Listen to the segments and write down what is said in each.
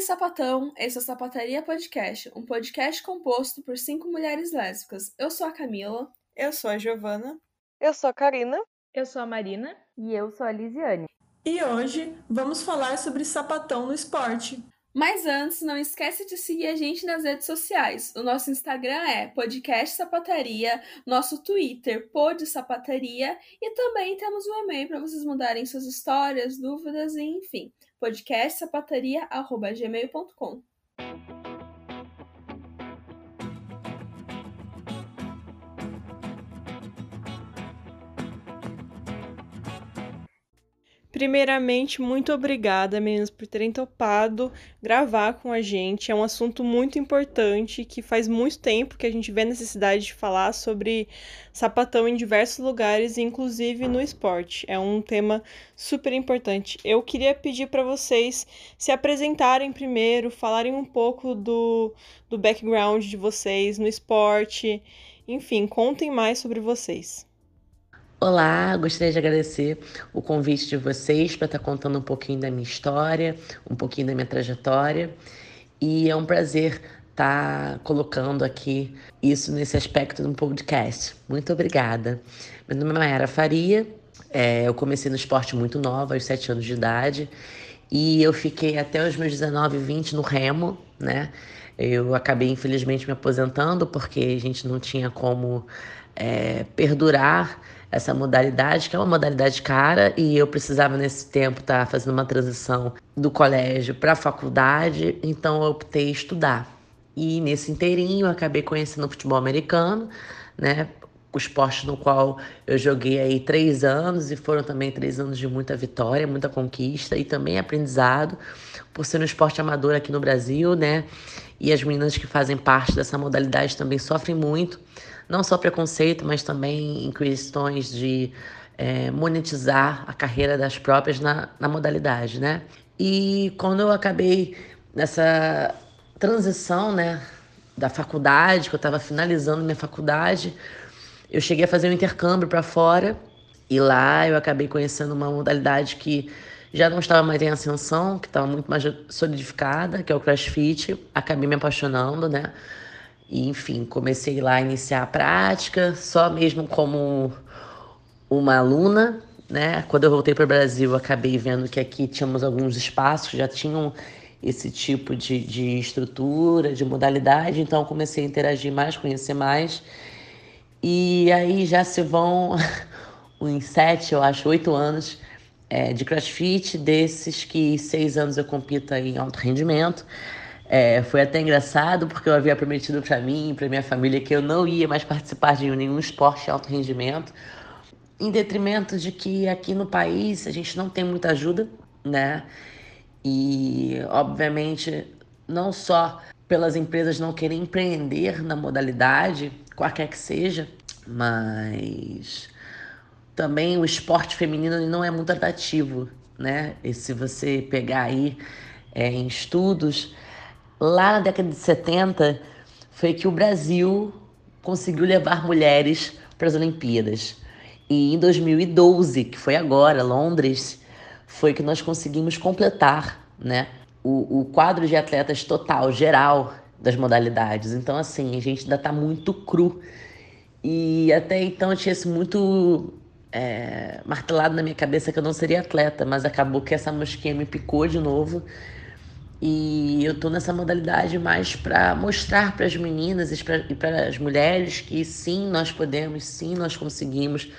aí, sapatão! Esse é o Sapataria Podcast, um podcast composto por cinco mulheres lésbicas. Eu sou a Camila. Eu sou a Giovana. Eu sou a Karina. Eu sou a Marina. E eu sou a Lisiane. E hoje vamos falar sobre sapatão no esporte. Mas antes, não esquece de seguir a gente nas redes sociais. O nosso Instagram é Podcast Sapataria, nosso Twitter, Pod Sapataria, e também temos um e-mail para vocês mandarem suas histórias, dúvidas e enfim. podcastsapataria.gmail.com Primeiramente, muito obrigada, meninas, por terem topado gravar com a gente. É um assunto muito importante que faz muito tempo que a gente vê a necessidade de falar sobre sapatão em diversos lugares, inclusive no esporte. É um tema super importante. Eu queria pedir para vocês se apresentarem primeiro, falarem um pouco do, do background de vocês no esporte. Enfim, contem mais sobre vocês. Olá, gostaria de agradecer o convite de vocês para estar contando um pouquinho da minha história, um pouquinho da minha trajetória. E é um prazer estar colocando aqui isso nesse aspecto do podcast. Muito obrigada. Meu nome é Mayara Faria, é, eu comecei no esporte muito nova, aos 7 anos de idade, e eu fiquei até os meus 19, 20 no remo, né? Eu acabei, infelizmente, me aposentando porque a gente não tinha como é, perdurar essa modalidade, que é uma modalidade cara, e eu precisava nesse tempo estar tá fazendo uma transição do colégio para a faculdade, então eu optei estudar. E nesse inteirinho eu acabei conhecendo o futebol americano, né? O esporte no qual eu joguei aí três anos e foram também três anos de muita vitória, muita conquista e também aprendizado, por ser um esporte amador aqui no Brasil, né? E as meninas que fazem parte dessa modalidade também sofrem muito não só preconceito, mas também em questões de é, monetizar a carreira das próprias na, na modalidade, né? E quando eu acabei nessa transição, né, da faculdade, que eu estava finalizando minha faculdade, eu cheguei a fazer um intercâmbio para fora e lá eu acabei conhecendo uma modalidade que já não estava mais em ascensão, que estava muito mais solidificada, que é o CrossFit. Acabei me apaixonando, né? E, enfim, comecei lá a iniciar a prática, só mesmo como uma aluna, né? Quando eu voltei para o Brasil, acabei vendo que aqui tínhamos alguns espaços que já tinham esse tipo de, de estrutura, de modalidade, então comecei a interagir mais, conhecer mais. E aí já se vão uns sete, eu acho, oito anos é, de crossfit, desses que seis anos eu compito em alto rendimento. É, foi até engraçado porque eu havia prometido para mim e para minha família que eu não ia mais participar de nenhum esporte de alto rendimento, em detrimento de que aqui no país a gente não tem muita ajuda, né? E, obviamente, não só pelas empresas não querem empreender na modalidade, qualquer que seja, mas também o esporte feminino não é muito atrativo, né? E se você pegar aí é, em estudos, lá na década de 70 foi que o Brasil conseguiu levar mulheres para as Olimpíadas. E em 2012, que foi agora, Londres, foi que nós conseguimos completar né, o, o quadro de atletas total, geral das modalidades. Então, assim, a gente ainda está muito cru. E até então eu tinha isso muito é, martelado na minha cabeça que eu não seria atleta, mas acabou que essa mosquinha me picou de novo e eu tô nessa modalidade mais para mostrar para as meninas e para as mulheres que sim, nós podemos, sim, nós conseguimos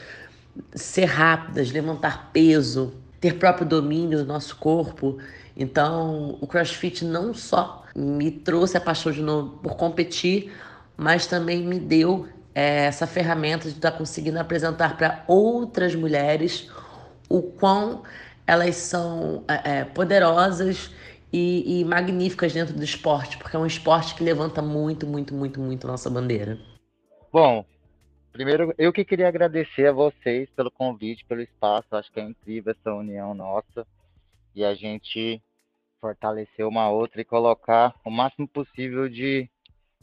ser rápidas, levantar peso, ter próprio domínio do nosso corpo. Então, o CrossFit não só me trouxe a paixão de novo por competir, mas também me deu é, essa ferramenta de estar conseguindo apresentar para outras mulheres o quão elas são é, é poderosas e, e magníficas dentro do esporte, porque é um esporte que levanta muito, muito, muito, muito nossa bandeira. Bom, primeiro eu que queria agradecer a vocês pelo convite, pelo espaço. Acho que é incrível essa união nossa e a gente fortalecer uma outra e colocar o máximo possível de,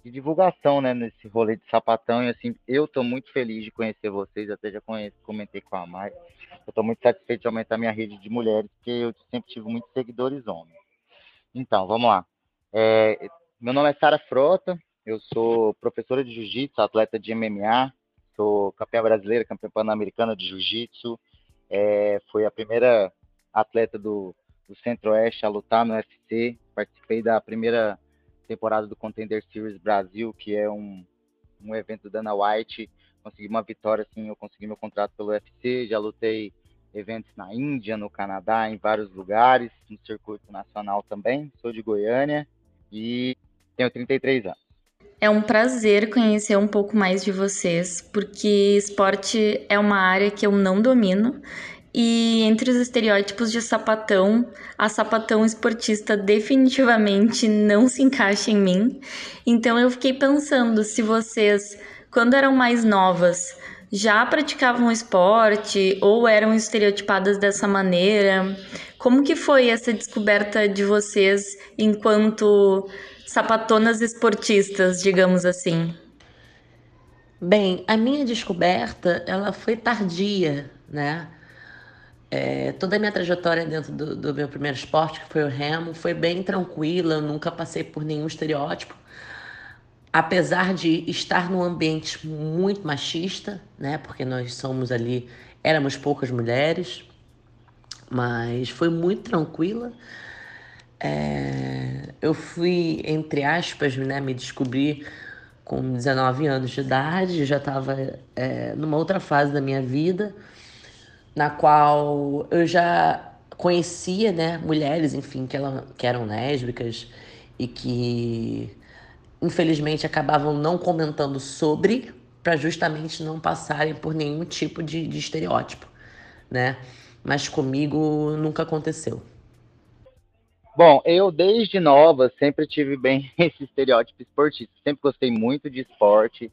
de divulgação, né, nesse rolê de sapatão. E assim, eu estou muito feliz de conhecer vocês, até já conheço, comentei com a Mai. Eu estou muito satisfeito de aumentar minha rede de mulheres, porque eu sempre tive muitos seguidores homens. Então, vamos lá. É, meu nome é Sara Frota, eu sou professora de jiu-jitsu, atleta de MMA, sou campeã brasileira, campeã pan-americana de jiu-jitsu, é, fui a primeira atleta do, do Centro-Oeste a lutar no UFC, participei da primeira temporada do Contender Series Brasil, que é um, um evento do Dana White, consegui uma vitória, assim, eu consegui meu contrato pelo UFC, já lutei eventos na Índia, no Canadá, em vários lugares, no circuito nacional também, sou de Goiânia e tenho 33 anos. É um prazer conhecer um pouco mais de vocês, porque esporte é uma área que eu não domino. E entre os estereótipos de sapatão, a sapatão esportista definitivamente não se encaixa em mim. Então eu fiquei pensando se vocês, quando eram mais novas, já praticavam esporte ou eram estereotipadas dessa maneira? Como que foi essa descoberta de vocês enquanto sapatonas esportistas, digamos assim? Bem, a minha descoberta ela foi tardia, né? É, toda a minha trajetória dentro do, do, meu primeiro esporte, que foi o remo, foi bem tranquila, eu nunca passei por nenhum estereótipo. Apesar de estar num ambiente muito machista, né? Porque nós somos ali, éramos poucas mulheres, mas foi muito tranquila. É, eu fui, entre aspas, né, me descobrir com 19 anos de idade, já estava é, numa outra fase da minha vida, na qual eu já conhecia né, mulheres, enfim, que, ela, que eram lésbicas e que infelizmente acabavam não comentando sobre para justamente não passarem por nenhum tipo de, de estereótipo, né? Mas comigo nunca aconteceu. Bom, eu desde nova sempre tive bem esse estereótipo esportista. Sempre gostei muito de esporte,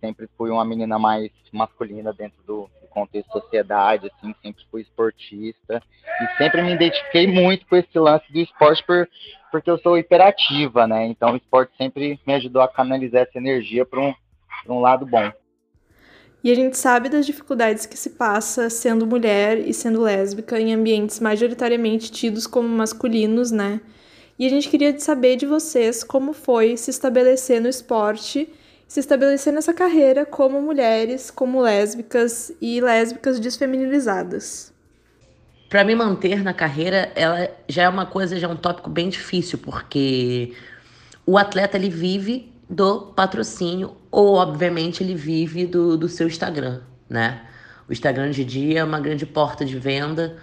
sempre fui uma menina mais masculina dentro do, contexto sociedade, assim, sempre fui esportista e sempre me identifiquei muito com esse lance do esporte por, porque eu sou hiperativa, né? Então o esporte sempre me ajudou a canalizar essa energia para um, um lado bom. E a gente sabe das dificuldades que se passa sendo mulher e sendo lésbica em ambientes majoritariamente tidos como masculinos, né? E a gente queria saber de vocês como foi se estabelecer no esporte, se estabelecer nessa carreira como mulheres, como lésbicas e lésbicas desfeminilizadas. Para me manter na carreira, ela já é uma coisa, já é um tópico bem difícil, porque o atleta ele vive do patrocínio, ou obviamente ele vive do, do seu Instagram, né? O Instagram de dia é uma grande porta de venda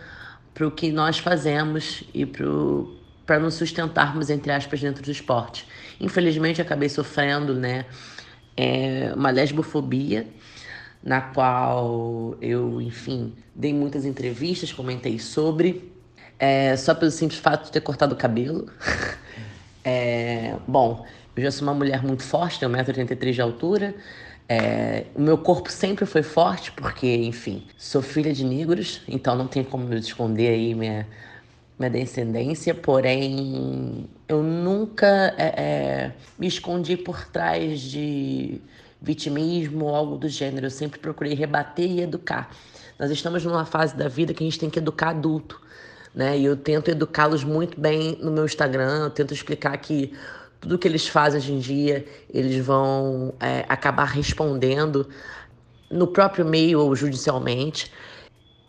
para o que nós fazemos e para nos sustentarmos, entre aspas, dentro do esporte. Infelizmente, acabei sofrendo né, é, uma lesbofobia, na qual eu, enfim, dei muitas entrevistas, comentei sobre, é, só pelo simples fato de ter cortado o cabelo. é, bom, eu já sou uma mulher muito forte, tenho 1,83m de altura. É, o meu corpo sempre foi forte, porque, enfim, sou filha de negros, então não tem como me esconder aí minha, minha descendência, porém eu nunca é, é, me escondi por trás de vitimismo ou algo do gênero. Eu sempre procurei rebater e educar. Nós estamos numa fase da vida que a gente tem que educar adulto, né? E eu tento educá-los muito bem no meu Instagram, eu tento explicar que tudo que eles fazem hoje em dia, eles vão é, acabar respondendo no próprio meio ou judicialmente.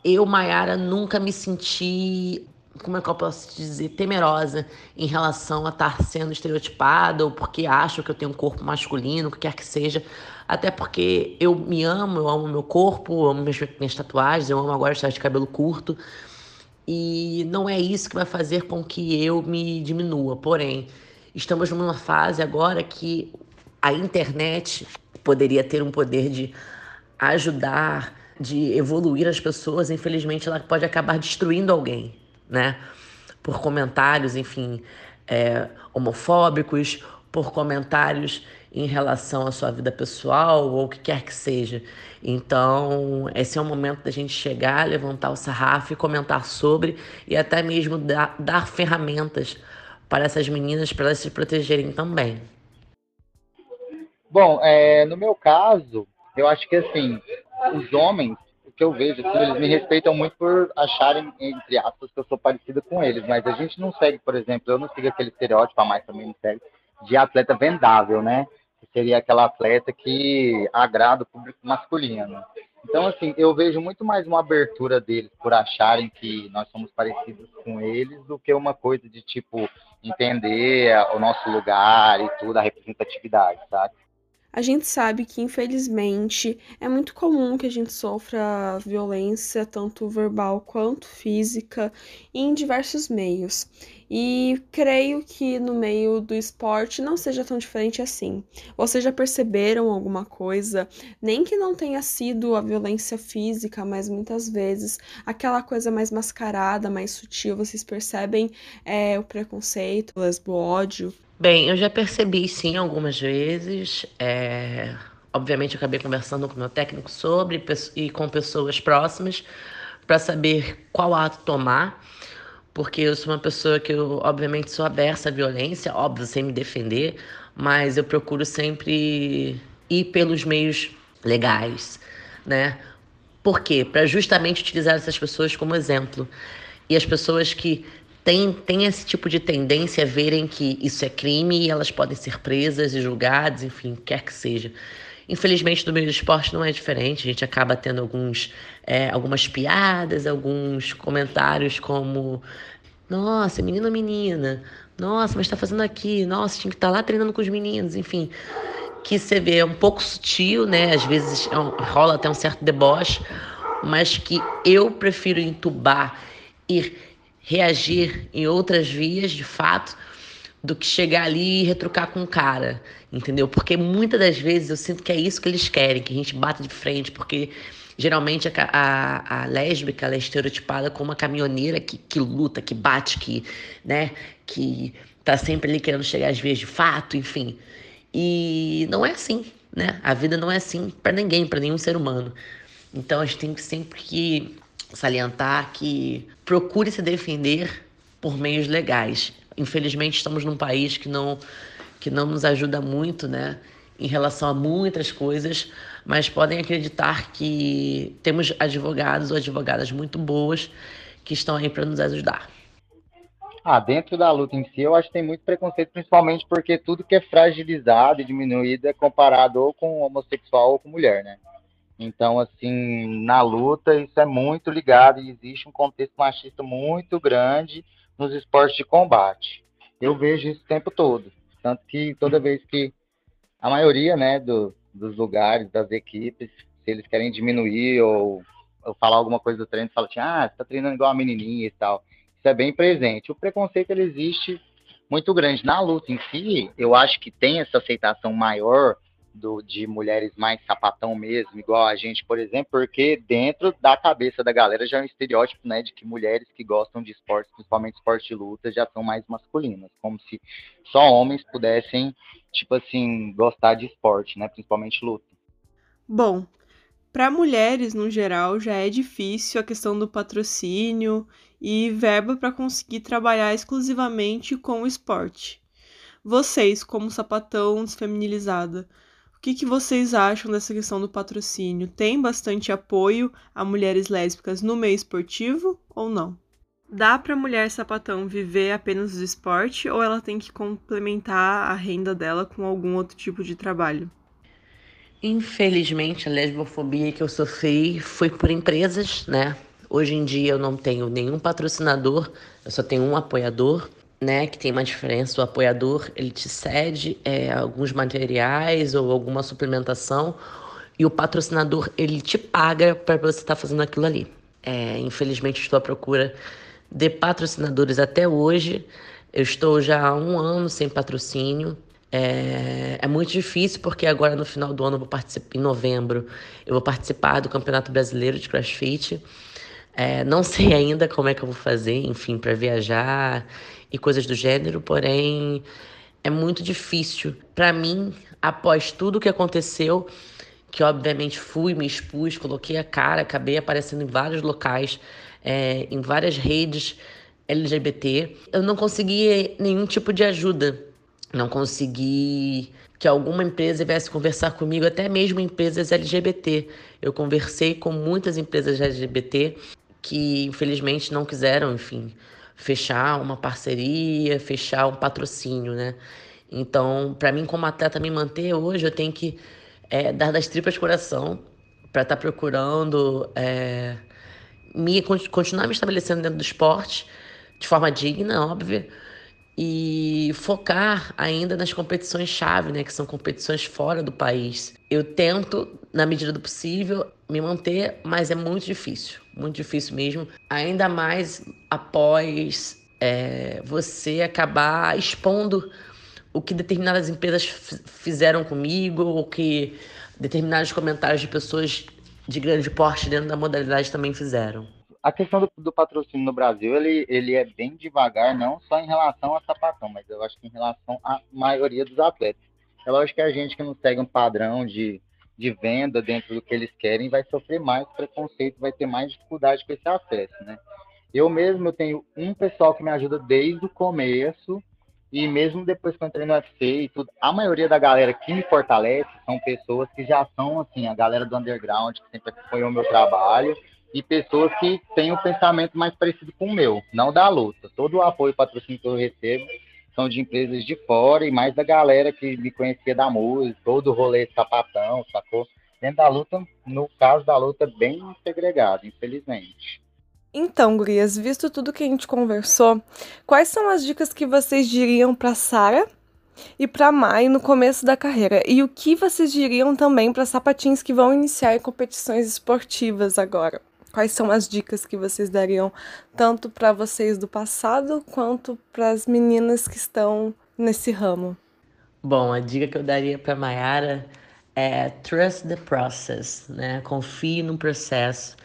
Eu, Mayara, nunca me senti, como é que eu posso dizer, temerosa em relação a estar sendo estereotipada ou porque acho que eu tenho um corpo masculino, o que quer que seja. Até porque eu me amo, eu amo meu corpo, eu amo minhas, minhas tatuagens, eu amo agora estar de cabelo curto. E não é isso que vai fazer com que eu me diminua. Porém, Estamos numa fase agora que a internet poderia ter um poder de ajudar, de evoluir as pessoas. Infelizmente, ela pode acabar destruindo alguém, né? Por comentários, enfim, é, homofóbicos, por comentários em relação à sua vida pessoal ou o que quer que seja. Então, esse é o momento da gente chegar, levantar o sarrafo e comentar sobre e até mesmo dar, dar ferramentas para essas meninas para elas se protegerem também? Bom, é, no meu caso, eu acho que assim, os homens, que eu vejo, assim, eles me respeitam muito por acharem, entre aspas, que eu sou parecida com eles, mas a gente não segue, por exemplo, eu não sigo aquele estereótipo, a mais também não segue, de atleta vendável, né? Que seria aquela atleta que agrada o público masculino. Então, assim, eu vejo muito mais uma abertura deles por acharem que nós somos parecidos com eles do que uma coisa de, tipo, entender o nosso lugar e tudo, a representatividade, sabe? A gente sabe que, infelizmente, é muito comum que a gente sofra violência, tanto verbal quanto física, em diversos meios. E creio que no meio do esporte não seja tão diferente assim. Vocês já perceberam alguma coisa? Nem que não tenha sido a violência física, mas muitas vezes aquela coisa mais mascarada, mais sutil, vocês percebem é, o preconceito, o lesbo ódio? Bem, eu já percebi sim algumas vezes. É... Obviamente, acabei conversando com meu técnico sobre e com pessoas próximas para saber qual ato tomar, porque eu sou uma pessoa que eu, obviamente, sou aberta à violência, óbvio, sem me defender, mas eu procuro sempre ir pelos meios legais, né? Por quê? Para justamente utilizar essas pessoas como exemplo. E as pessoas que tem, tem esse tipo de tendência a verem que isso é crime e elas podem ser presas e julgadas, enfim, quer que seja. Infelizmente, no meio do esporte não é diferente. A gente acaba tendo alguns, é, algumas piadas, alguns comentários como: Nossa, menino ou menina? Nossa, mas está fazendo aqui? Nossa, tinha que estar tá lá treinando com os meninos, enfim. Que você vê é um pouco sutil, né? Às vezes é um, rola até um certo deboche, mas que eu prefiro entubar, ir reagir em outras vias, de fato, do que chegar ali e retrucar com o cara, entendeu? Porque muitas das vezes eu sinto que é isso que eles querem, que a gente bata de frente, porque geralmente a, a, a lésbica é estereotipada como uma caminhoneira que, que luta, que bate, que, né, que tá sempre ali querendo chegar às vias de fato, enfim. E não é assim, né? A vida não é assim para ninguém, para nenhum ser humano. Então a gente tem que sempre que salientar que procure se defender por meios legais. Infelizmente, estamos num país que não, que não nos ajuda muito, né? Em relação a muitas coisas, mas podem acreditar que temos advogados ou advogadas muito boas que estão aí para nos ajudar. Ah, dentro da luta em si, eu acho que tem muito preconceito, principalmente porque tudo que é fragilizado e diminuído é comparado ou com homossexual ou com mulher, né? Então, assim, na luta isso é muito ligado e existe um contexto machista muito grande nos esportes de combate. Eu vejo isso o tempo todo. Tanto que toda vez que a maioria né, do, dos lugares, das equipes, se eles querem diminuir ou, ou falar alguma coisa do treino, fala assim, ah, você tá treinando igual a menininha e tal. Isso é bem presente. O preconceito, ele existe muito grande. Na luta em si, eu acho que tem essa aceitação maior do, de mulheres mais sapatão mesmo, igual a gente, por exemplo, porque dentro da cabeça da galera já é um estereótipo, né, de que mulheres que gostam de esportes, principalmente esporte de luta, já são mais masculinas, como se só homens pudessem, tipo assim, gostar de esporte, né, principalmente luta. Bom, para mulheres no geral já é difícil a questão do patrocínio e verba para conseguir trabalhar exclusivamente com o esporte. Vocês, como sapatão desfeminilizada, que, que vocês acham dessa questão do patrocínio? Tem bastante apoio a mulheres lésbicas no meio esportivo ou não? Dá para mulher sapatão viver apenas do esporte ou ela tem que complementar a renda dela com algum outro tipo de trabalho? Infelizmente, a lesbofobia que eu sofri foi por empresas, né? Hoje em dia eu não tenho nenhum patrocinador, eu só tenho um apoiador né, que tem uma diferença, o apoiador ele te cede é, alguns materiais ou alguma suplementação e o patrocinador ele te paga para você estar tá fazendo aquilo ali. É, infelizmente estou à procura de patrocinadores até hoje. Eu estou já há um ano sem patrocínio. É, é, muito difícil porque agora no final do ano eu vou participar, em novembro, eu vou participar do Campeonato Brasileiro de CrossFit. É, não sei ainda como é que eu vou fazer, enfim, para viajar e coisas do gênero, porém é muito difícil. Para mim, após tudo que aconteceu, que obviamente fui, me expus, coloquei a cara, acabei aparecendo em vários locais, é, em várias redes LGBT, eu não consegui nenhum tipo de ajuda. Não consegui que alguma empresa viesse conversar comigo, até mesmo empresas LGBT. Eu conversei com muitas empresas LGBT que infelizmente não quiseram, enfim, fechar uma parceria, fechar um patrocínio, né? Então, para mim como atleta me manter hoje, eu tenho que é, dar das tripas coração para estar tá procurando é, me continuar me estabelecendo dentro do esporte de forma digna, óbvia, e focar ainda nas competições chave, né, que são competições fora do país. Eu tento, na medida do possível, me manter, mas é muito difícil, muito difícil mesmo. Ainda mais após é, você acabar expondo o que determinadas empresas fizeram comigo, ou que determinados comentários de pessoas de grande porte dentro da modalidade também fizeram. A questão do, do, patrocínio no Brasil, ele, ele é bem devagar, não só em relação a sapatão, mas eu acho que em relação à maioria dos atletas. É lógico que a gente que não segue um padrão de, de venda dentro do que eles querem vai sofrer mais preconceito, vai ter mais dificuldade com esse acesso, né? Eu mesmo eu tenho um pessoal que me ajuda desde o começo, e mesmo depois que eu entrei no UFC e tudo, a maioria da galera que me fortalece são pessoas que já são, assim, a galera do underground, que sempre acompanhou o meu trabalho, e pessoas que têm um pensamento mais parecido com o meu, não da luta. Todo o apoio e patrocínio que eu recebo são de empresas de fora e mais da galera que me conhecia da música, todo o rolê sapatão, sacou? Dentro da luta, no caso da luta, bem segregado, infelizmente. Então, gurias, visto tudo que a gente conversou, quais são as dicas que vocês diriam para Sara e para Mai no começo da carreira? E o que vocês diriam também para sapatins que vão iniciar competições esportivas agora? Quais são as dicas que vocês dariam tanto para vocês do passado quanto para as meninas que estão nesse ramo? Bom, a dica que eu daria para Mayara é trust the process, né? Confie no processo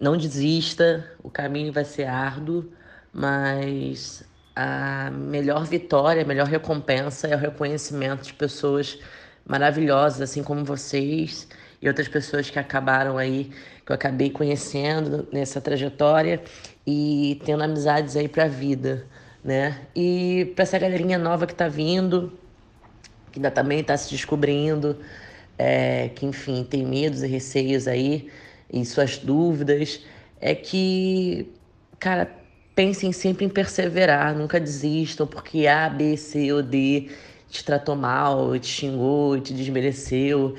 não desista, o caminho vai ser árduo, mas a melhor vitória, a melhor recompensa é o reconhecimento de pessoas maravilhosas, assim como vocês e outras pessoas que acabaram aí, que eu acabei conhecendo nessa trajetória e tendo amizades aí para a vida, né? E para essa galerinha nova que está vindo, que ainda também está se descobrindo, é, que enfim tem medos e receios aí, e suas dúvidas, é que, cara, pensem sempre em perseverar, nunca desistam, porque A, B, C ou D te tratou mal, te xingou, te desmereceu.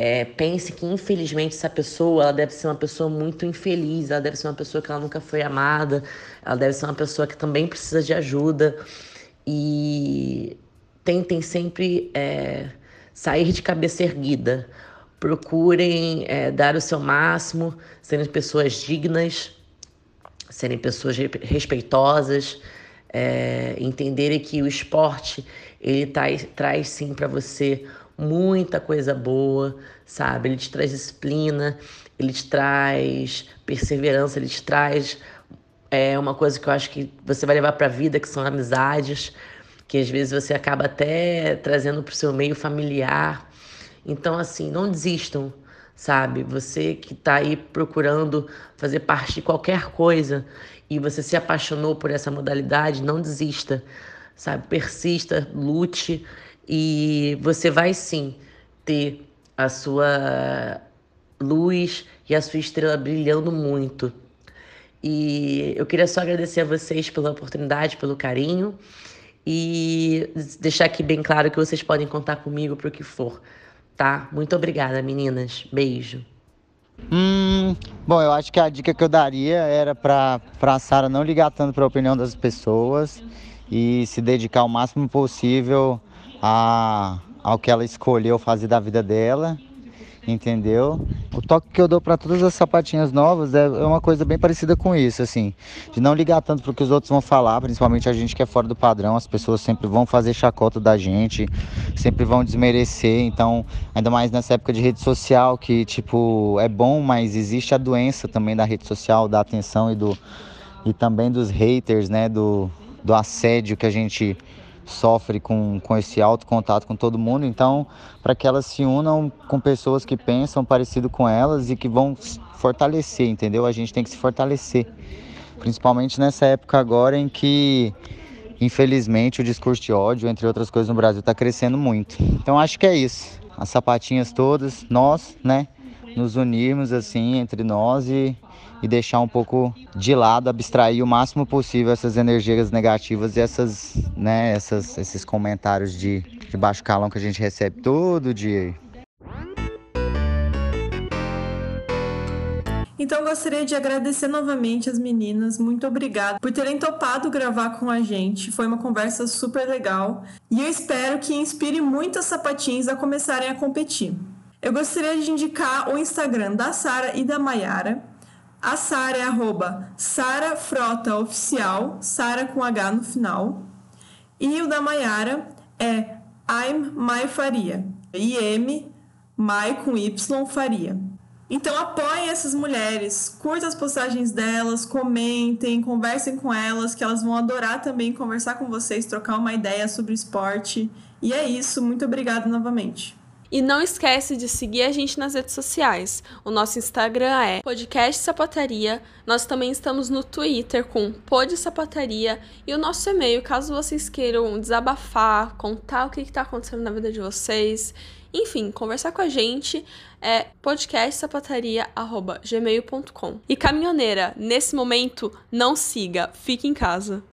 É, pense que, infelizmente, essa pessoa ela deve ser uma pessoa muito infeliz, ela deve ser uma pessoa que ela nunca foi amada, ela deve ser uma pessoa que também precisa de ajuda. E tentem sempre é, sair de cabeça erguida procurem é, dar o seu máximo, serem pessoas dignas, serem pessoas respeitosas, é, entenderem que o esporte ele traz, traz sim para você muita coisa boa, sabe? Ele te traz disciplina, ele te traz perseverança, ele te traz é, uma coisa que eu acho que você vai levar para a vida, que são amizades, que às vezes você acaba até trazendo para o seu meio familiar então, assim, não desistam, sabe? Você que está aí procurando fazer parte de qualquer coisa e você se apaixonou por essa modalidade, não desista, sabe? Persista, lute e você vai sim ter a sua luz e a sua estrela brilhando muito. E eu queria só agradecer a vocês pela oportunidade, pelo carinho e deixar aqui bem claro que vocês podem contar comigo para o que for tá? Muito obrigada, meninas. Beijo. Hum, bom, eu acho que a dica que eu daria era para a Sara não ligar tanto para a opinião das pessoas e se dedicar o máximo possível a, ao que ela escolheu fazer da vida dela entendeu? O toque que eu dou para todas as sapatinhas novas é, é uma coisa bem parecida com isso, assim, de não ligar tanto pro que os outros vão falar, principalmente a gente que é fora do padrão, as pessoas sempre vão fazer chacota da gente, sempre vão desmerecer, então, ainda mais nessa época de rede social, que, tipo, é bom, mas existe a doença também da rede social, da atenção e do e também dos haters, né, do, do assédio que a gente sofre com, com esse alto contato com todo mundo. Então, para que elas se unam com pessoas que pensam parecido com elas e que vão fortalecer, entendeu? A gente tem que se fortalecer, principalmente nessa época agora em que infelizmente o discurso de ódio, entre outras coisas no Brasil, está crescendo muito. Então acho que é isso. As sapatinhas todas, nós, né, nos unirmos assim entre nós e, e deixar um pouco de lado, abstrair o máximo possível essas energias negativas e essas, né, essas, esses comentários de, de baixo calão que a gente recebe todo dia. Então gostaria de agradecer novamente as meninas. Muito obrigada por terem topado gravar com a gente. Foi uma conversa super legal e eu espero que inspire muitas sapatins a começarem a competir. Eu gostaria de indicar o Instagram da Sara e da Maiara. A Sara é arroba Sara Frota Oficial, Sara com H no final. E o da Maiara é I'm Mai Faria. I-M, Mai com Y Faria. Então apoiem essas mulheres, curtam as postagens delas, comentem, conversem com elas, que elas vão adorar também conversar com vocês, trocar uma ideia sobre esporte. E é isso, muito obrigada novamente. E não esquece de seguir a gente nas redes sociais. O nosso Instagram é Podcast Sapataria. Nós também estamos no Twitter com Pod Sapataria. E o nosso e-mail, caso vocês queiram desabafar, contar o que está acontecendo na vida de vocês enfim, conversar com a gente é podcastsapataria.gmail.com. E caminhoneira, nesse momento, não siga, fique em casa.